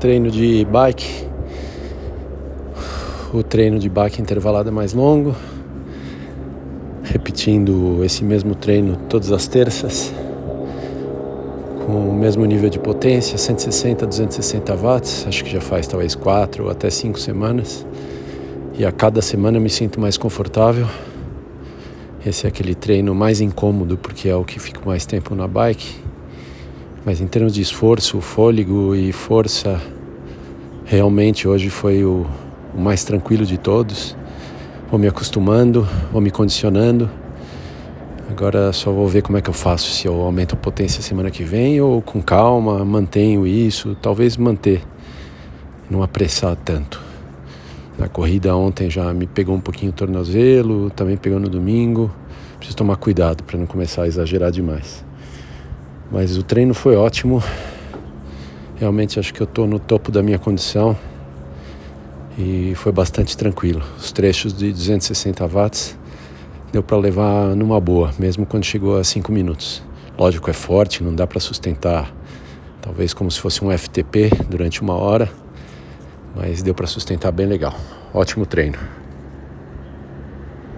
treino de bike. O treino de bike intervalado é mais longo, repetindo esse mesmo treino todas as terças, com o mesmo nível de potência, 160, 260 watts, acho que já faz talvez quatro ou até cinco semanas. E a cada semana eu me sinto mais confortável. Esse é aquele treino mais incômodo porque é o que fico mais tempo na bike. Mas em termos de esforço, fôlego e força, realmente hoje foi o, o mais tranquilo de todos. Vou me acostumando, vou me condicionando. Agora só vou ver como é que eu faço, se eu aumento a potência semana que vem ou com calma mantenho isso, talvez manter, não apressar tanto. Na corrida ontem já me pegou um pouquinho o tornozelo, também pegou no domingo. Preciso tomar cuidado para não começar a exagerar demais. Mas o treino foi ótimo. Realmente acho que eu estou no topo da minha condição e foi bastante tranquilo. Os trechos de 260 watts deu para levar numa boa, mesmo quando chegou a 5 minutos. Lógico, é forte, não dá para sustentar, talvez como se fosse um FTP durante uma hora, mas deu para sustentar bem legal. Ótimo treino.